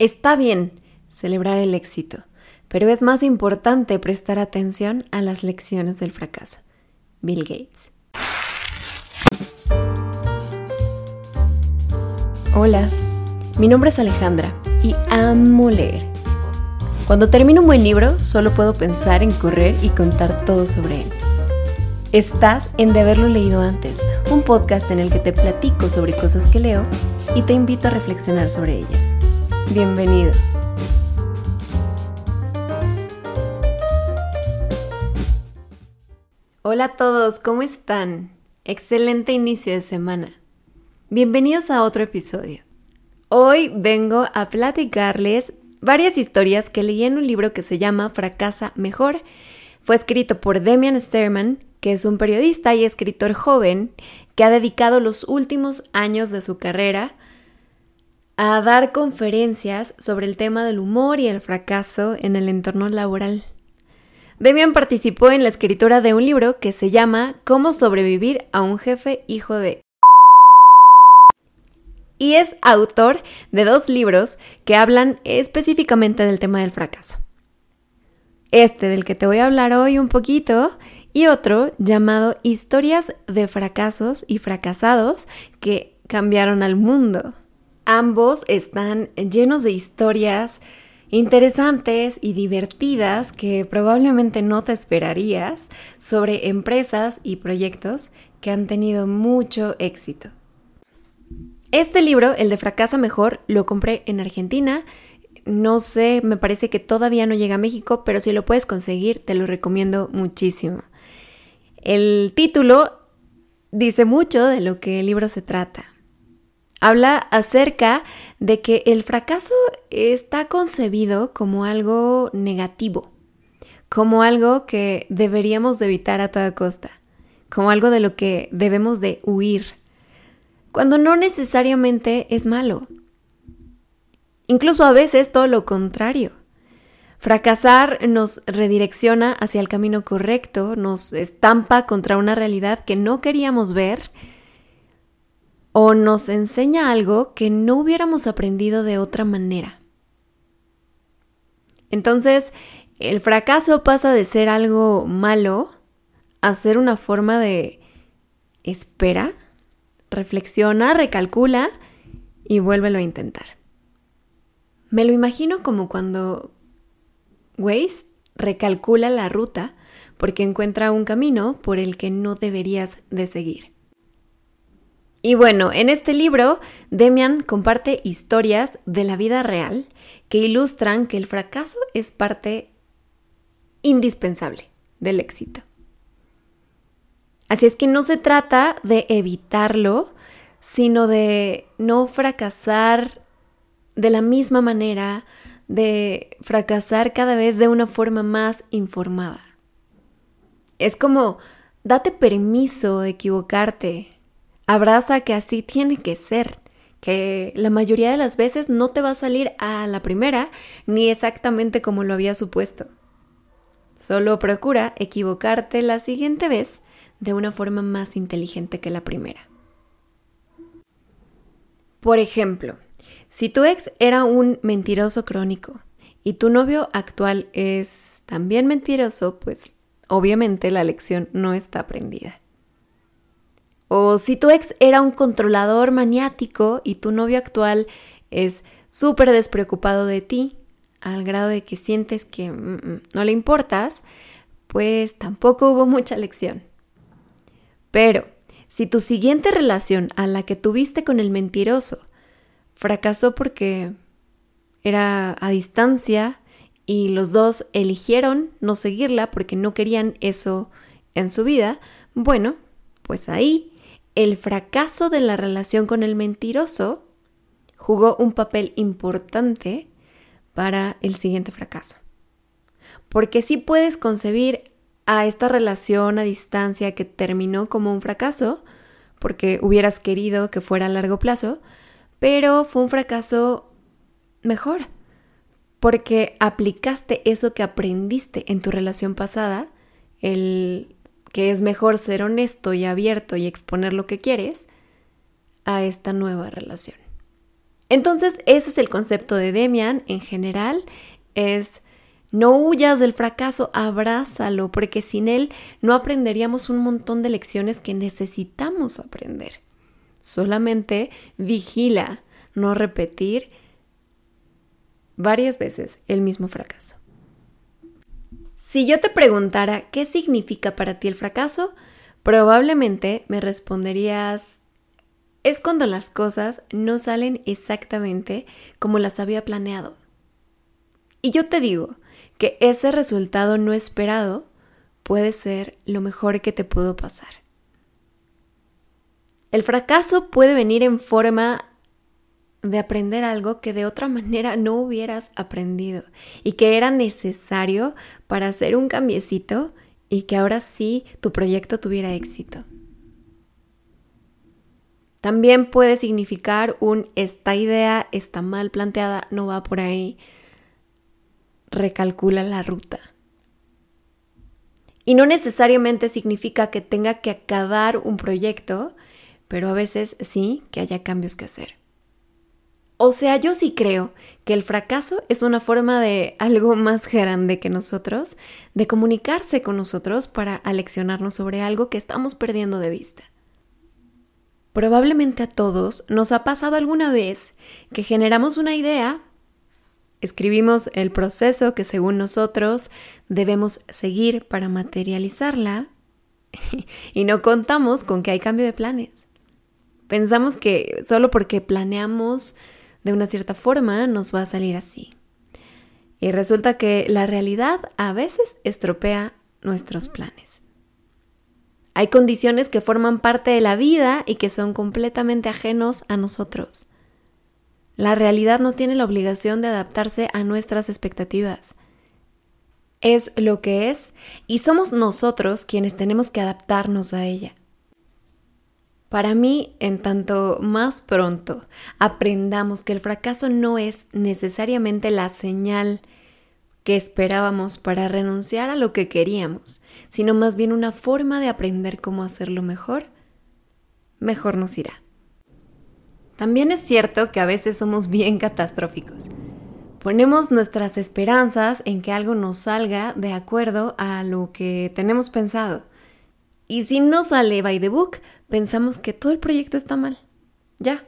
Está bien celebrar el éxito, pero es más importante prestar atención a las lecciones del fracaso. Bill Gates. Hola, mi nombre es Alejandra y amo leer. Cuando termino un buen libro, solo puedo pensar en correr y contar todo sobre él. Estás en De haberlo leído antes, un podcast en el que te platico sobre cosas que leo y te invito a reflexionar sobre ellas. Bienvenido. Hola a todos, ¿cómo están? Excelente inicio de semana. Bienvenidos a otro episodio. Hoy vengo a platicarles varias historias que leí en un libro que se llama Fracasa Mejor. Fue escrito por Demian Sterman, que es un periodista y escritor joven que ha dedicado los últimos años de su carrera a dar conferencias sobre el tema del humor y el fracaso en el entorno laboral. Demian participó en la escritura de un libro que se llama Cómo sobrevivir a un jefe hijo de... Y es autor de dos libros que hablan específicamente del tema del fracaso. Este del que te voy a hablar hoy un poquito y otro llamado Historias de fracasos y fracasados que cambiaron al mundo. Ambos están llenos de historias interesantes y divertidas que probablemente no te esperarías sobre empresas y proyectos que han tenido mucho éxito. Este libro, el de Fracasa Mejor, lo compré en Argentina. No sé, me parece que todavía no llega a México, pero si lo puedes conseguir, te lo recomiendo muchísimo. El título dice mucho de lo que el libro se trata. Habla acerca de que el fracaso está concebido como algo negativo, como algo que deberíamos de evitar a toda costa, como algo de lo que debemos de huir, cuando no necesariamente es malo. Incluso a veces todo lo contrario. Fracasar nos redirecciona hacia el camino correcto, nos estampa contra una realidad que no queríamos ver o nos enseña algo que no hubiéramos aprendido de otra manera. Entonces, el fracaso pasa de ser algo malo a ser una forma de espera, reflexiona, recalcula y vuélvelo a intentar. Me lo imagino como cuando Waze recalcula la ruta porque encuentra un camino por el que no deberías de seguir. Y bueno, en este libro, Demian comparte historias de la vida real que ilustran que el fracaso es parte indispensable del éxito. Así es que no se trata de evitarlo, sino de no fracasar de la misma manera, de fracasar cada vez de una forma más informada. Es como, date permiso de equivocarte, Abraza que así tiene que ser, que la mayoría de las veces no te va a salir a la primera ni exactamente como lo había supuesto. Solo procura equivocarte la siguiente vez de una forma más inteligente que la primera. Por ejemplo, si tu ex era un mentiroso crónico y tu novio actual es también mentiroso, pues obviamente la lección no está aprendida. O si tu ex era un controlador maniático y tu novio actual es súper despreocupado de ti, al grado de que sientes que mm, mm, no le importas, pues tampoco hubo mucha lección. Pero si tu siguiente relación a la que tuviste con el mentiroso fracasó porque era a distancia y los dos eligieron no seguirla porque no querían eso en su vida, bueno, pues ahí el fracaso de la relación con el mentiroso jugó un papel importante para el siguiente fracaso. Porque sí puedes concebir a esta relación a distancia que terminó como un fracaso, porque hubieras querido que fuera a largo plazo, pero fue un fracaso mejor, porque aplicaste eso que aprendiste en tu relación pasada, el que es mejor ser honesto y abierto y exponer lo que quieres a esta nueva relación. Entonces, ese es el concepto de Demian en general, es no huyas del fracaso, abrázalo, porque sin él no aprenderíamos un montón de lecciones que necesitamos aprender. Solamente vigila no repetir varias veces el mismo fracaso. Si yo te preguntara qué significa para ti el fracaso, probablemente me responderías es cuando las cosas no salen exactamente como las había planeado. Y yo te digo que ese resultado no esperado puede ser lo mejor que te pudo pasar. El fracaso puede venir en forma de aprender algo que de otra manera no hubieras aprendido y que era necesario para hacer un cambiecito y que ahora sí tu proyecto tuviera éxito. También puede significar un esta idea está mal planteada, no va por ahí. Recalcula la ruta. Y no necesariamente significa que tenga que acabar un proyecto, pero a veces sí que haya cambios que hacer. O sea, yo sí creo que el fracaso es una forma de algo más grande que nosotros, de comunicarse con nosotros para aleccionarnos sobre algo que estamos perdiendo de vista. Probablemente a todos nos ha pasado alguna vez que generamos una idea, escribimos el proceso que según nosotros debemos seguir para materializarla y no contamos con que hay cambio de planes. Pensamos que solo porque planeamos de una cierta forma nos va a salir así. Y resulta que la realidad a veces estropea nuestros planes. Hay condiciones que forman parte de la vida y que son completamente ajenos a nosotros. La realidad no tiene la obligación de adaptarse a nuestras expectativas. Es lo que es y somos nosotros quienes tenemos que adaptarnos a ella. Para mí, en tanto más pronto aprendamos que el fracaso no es necesariamente la señal que esperábamos para renunciar a lo que queríamos, sino más bien una forma de aprender cómo hacerlo mejor, mejor nos irá. También es cierto que a veces somos bien catastróficos. Ponemos nuestras esperanzas en que algo nos salga de acuerdo a lo que tenemos pensado. Y si no sale by the book, pensamos que todo el proyecto está mal. Ya,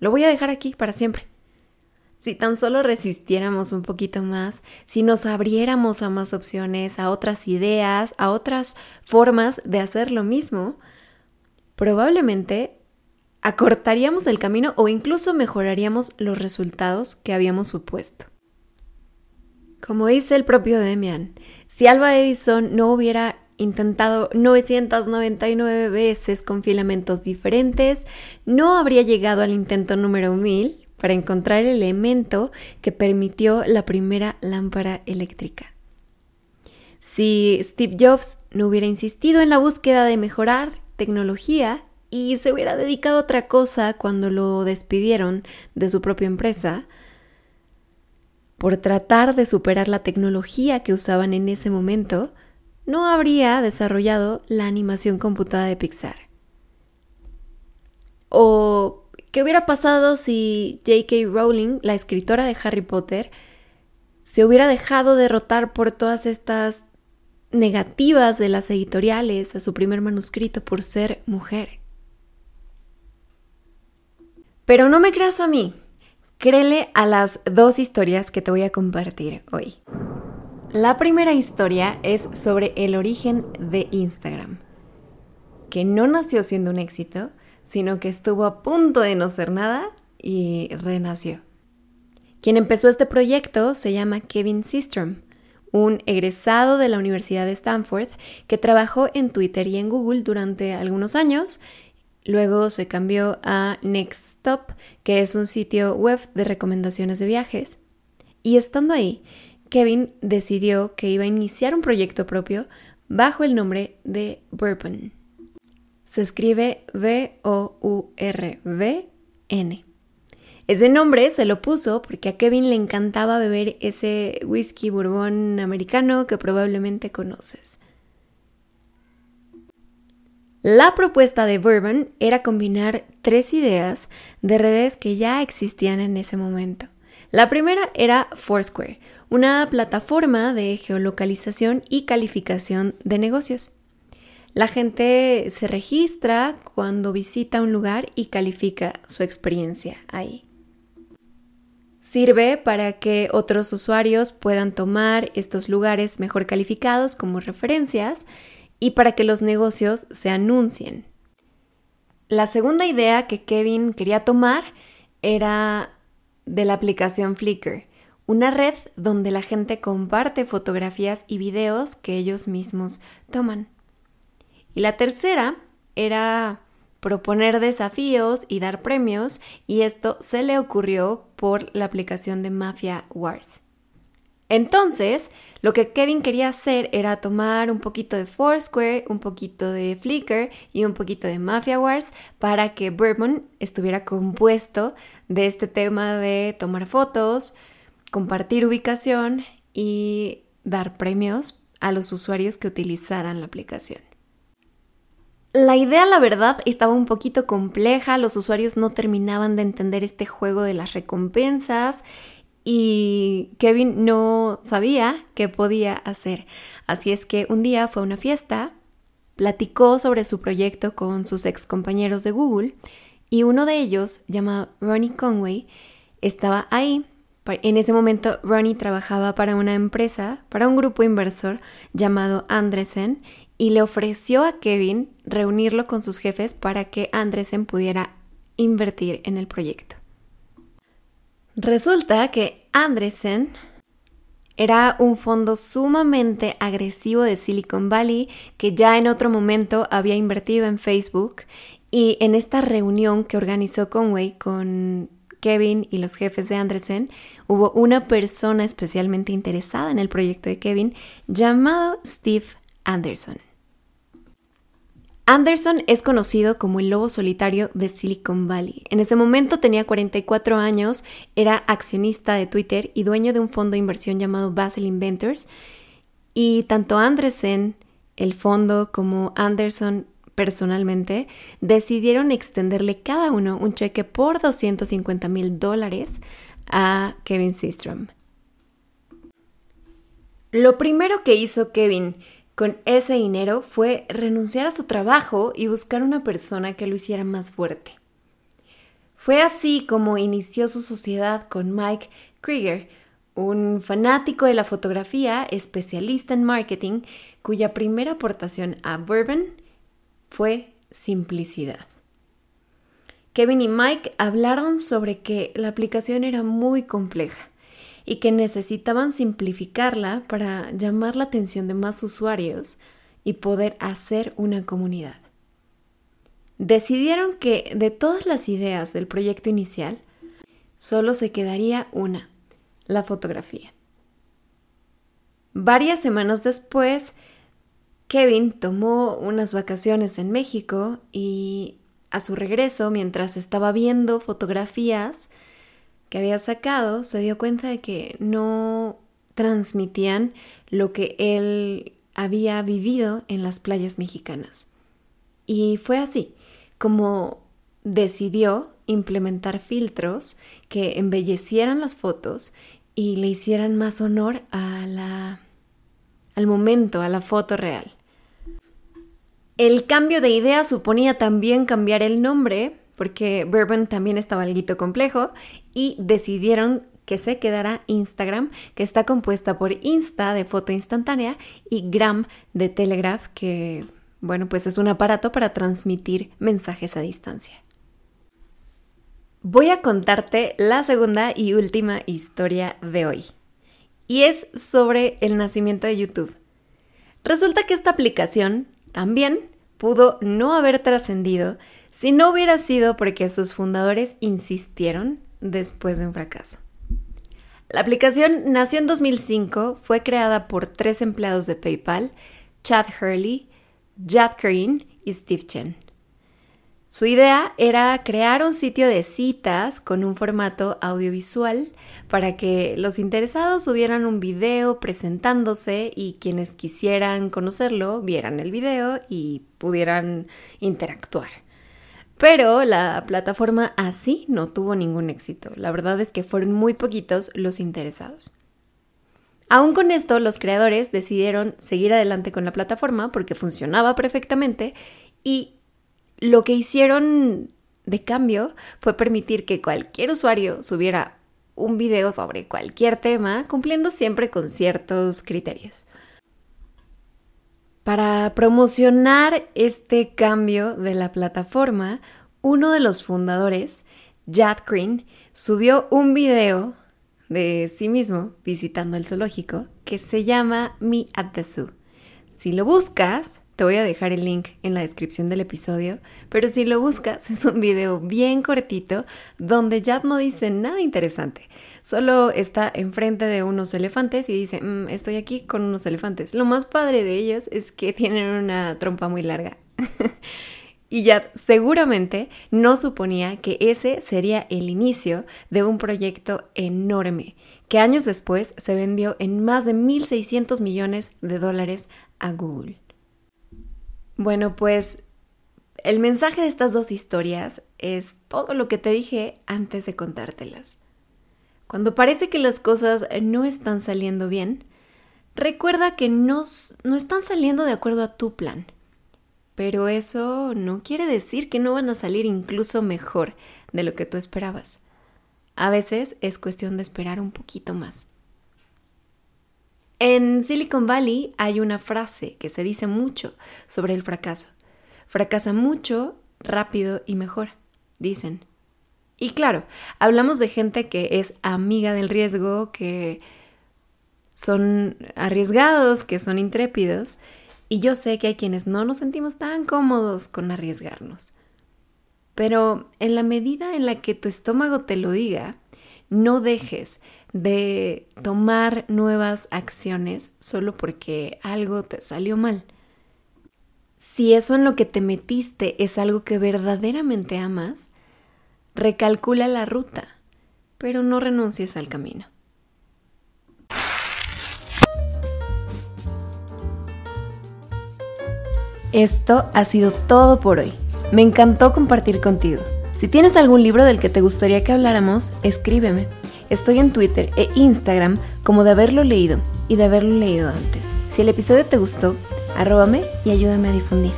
lo voy a dejar aquí para siempre. Si tan solo resistiéramos un poquito más, si nos abriéramos a más opciones, a otras ideas, a otras formas de hacer lo mismo, probablemente acortaríamos el camino o incluso mejoraríamos los resultados que habíamos supuesto. Como dice el propio Demian, si Alba Edison no hubiera intentado 999 veces con filamentos diferentes, no habría llegado al intento número 1000 para encontrar el elemento que permitió la primera lámpara eléctrica. Si Steve Jobs no hubiera insistido en la búsqueda de mejorar tecnología y se hubiera dedicado a otra cosa cuando lo despidieron de su propia empresa, por tratar de superar la tecnología que usaban en ese momento, no habría desarrollado la animación computada de Pixar. O ¿Qué hubiera pasado si J.K. Rowling, la escritora de Harry Potter, se hubiera dejado derrotar por todas estas negativas de las editoriales a su primer manuscrito por ser mujer? Pero no me creas a mí, créele a las dos historias que te voy a compartir hoy. La primera historia es sobre el origen de Instagram, que no nació siendo un éxito, sino que estuvo a punto de no ser nada y renació. Quien empezó este proyecto se llama Kevin Systrom, un egresado de la Universidad de Stanford que trabajó en Twitter y en Google durante algunos años. Luego se cambió a Nextstop, que es un sitio web de recomendaciones de viajes. Y estando ahí, Kevin decidió que iba a iniciar un proyecto propio bajo el nombre de Bourbon. Se escribe B-O-U-R-B-N. Ese nombre se lo puso porque a Kevin le encantaba beber ese whisky bourbon americano que probablemente conoces. La propuesta de Bourbon era combinar tres ideas de redes que ya existían en ese momento. La primera era Foursquare, una plataforma de geolocalización y calificación de negocios. La gente se registra cuando visita un lugar y califica su experiencia ahí. Sirve para que otros usuarios puedan tomar estos lugares mejor calificados como referencias y para que los negocios se anuncien. La segunda idea que Kevin quería tomar era de la aplicación Flickr, una red donde la gente comparte fotografías y videos que ellos mismos toman. Y la tercera era proponer desafíos y dar premios, y esto se le ocurrió por la aplicación de Mafia Wars. Entonces, lo que Kevin quería hacer era tomar un poquito de Foursquare, un poquito de Flickr y un poquito de Mafia Wars para que Bourbon estuviera compuesto de este tema de tomar fotos, compartir ubicación y dar premios a los usuarios que utilizaran la aplicación. La idea, la verdad, estaba un poquito compleja, los usuarios no terminaban de entender este juego de las recompensas y Kevin no sabía qué podía hacer. Así es que un día fue a una fiesta, platicó sobre su proyecto con sus ex compañeros de Google y uno de ellos, llamado Ronnie Conway, estaba ahí. En ese momento Ronnie trabajaba para una empresa, para un grupo inversor llamado Andresen y le ofreció a Kevin reunirlo con sus jefes para que Andresen pudiera invertir en el proyecto. Resulta que Andresen era un fondo sumamente agresivo de Silicon Valley que ya en otro momento había invertido en Facebook y en esta reunión que organizó Conway con Kevin y los jefes de Andresen, hubo una persona especialmente interesada en el proyecto de Kevin llamado Steve Anderson. Anderson es conocido como el lobo solitario de Silicon Valley. En ese momento tenía 44 años, era accionista de Twitter y dueño de un fondo de inversión llamado Basel Inventors. Y tanto Anderson, el fondo, como Anderson personalmente, decidieron extenderle cada uno un cheque por 250 mil dólares a Kevin Systrom. Lo primero que hizo Kevin con ese dinero fue renunciar a su trabajo y buscar una persona que lo hiciera más fuerte. Fue así como inició su sociedad con Mike Krieger, un fanático de la fotografía, especialista en marketing, cuya primera aportación a Bourbon fue simplicidad. Kevin y Mike hablaron sobre que la aplicación era muy compleja y que necesitaban simplificarla para llamar la atención de más usuarios y poder hacer una comunidad. Decidieron que de todas las ideas del proyecto inicial, solo se quedaría una, la fotografía. Varias semanas después, Kevin tomó unas vacaciones en México y a su regreso, mientras estaba viendo fotografías que había sacado, se dio cuenta de que no transmitían lo que él había vivido en las playas mexicanas. Y fue así como decidió implementar filtros que embellecieran las fotos y le hicieran más honor a la, al momento, a la foto real. El cambio de idea suponía también cambiar el nombre porque Bourbon también estaba algo complejo y decidieron que se quedara Instagram, que está compuesta por Insta de foto instantánea y Gram de Telegraph, que bueno, pues es un aparato para transmitir mensajes a distancia. Voy a contarte la segunda y última historia de hoy. Y es sobre el nacimiento de YouTube. Resulta que esta aplicación también pudo no haber trascendido si no hubiera sido porque sus fundadores insistieron después de un fracaso. La aplicación nació en 2005, fue creada por tres empleados de PayPal, Chad Hurley, Jad Karin y Steve Chen. Su idea era crear un sitio de citas con un formato audiovisual para que los interesados subieran un video presentándose y quienes quisieran conocerlo vieran el video y pudieran interactuar. Pero la plataforma así no tuvo ningún éxito. La verdad es que fueron muy poquitos los interesados. Aún con esto, los creadores decidieron seguir adelante con la plataforma porque funcionaba perfectamente y lo que hicieron de cambio fue permitir que cualquier usuario subiera un video sobre cualquier tema, cumpliendo siempre con ciertos criterios. Para promocionar este cambio de la plataforma, uno de los fundadores, Jad Green, subió un video de sí mismo visitando el zoológico que se llama Me at the Zoo. Si lo buscas, te voy a dejar el link en la descripción del episodio, pero si lo buscas es un video bien cortito donde Jad no dice nada interesante. Solo está enfrente de unos elefantes y dice, mm, estoy aquí con unos elefantes. Lo más padre de ellos es que tienen una trompa muy larga. y Jad seguramente no suponía que ese sería el inicio de un proyecto enorme, que años después se vendió en más de 1.600 millones de dólares a Google. Bueno, pues el mensaje de estas dos historias es todo lo que te dije antes de contártelas. Cuando parece que las cosas no están saliendo bien, recuerda que no, no están saliendo de acuerdo a tu plan. Pero eso no quiere decir que no van a salir incluso mejor de lo que tú esperabas. A veces es cuestión de esperar un poquito más. En Silicon Valley hay una frase que se dice mucho sobre el fracaso. Fracasa mucho, rápido y mejor, dicen. Y claro, hablamos de gente que es amiga del riesgo, que son arriesgados, que son intrépidos, y yo sé que hay quienes no nos sentimos tan cómodos con arriesgarnos. Pero en la medida en la que tu estómago te lo diga, no dejes de tomar nuevas acciones solo porque algo te salió mal. Si eso en lo que te metiste es algo que verdaderamente amas, recalcula la ruta, pero no renuncies al camino. Esto ha sido todo por hoy. Me encantó compartir contigo. Si tienes algún libro del que te gustaría que habláramos, escríbeme. Estoy en Twitter e Instagram como de haberlo leído y de haberlo leído antes. Si el episodio te gustó, arróbame y ayúdame a difundir.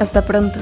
Hasta pronto.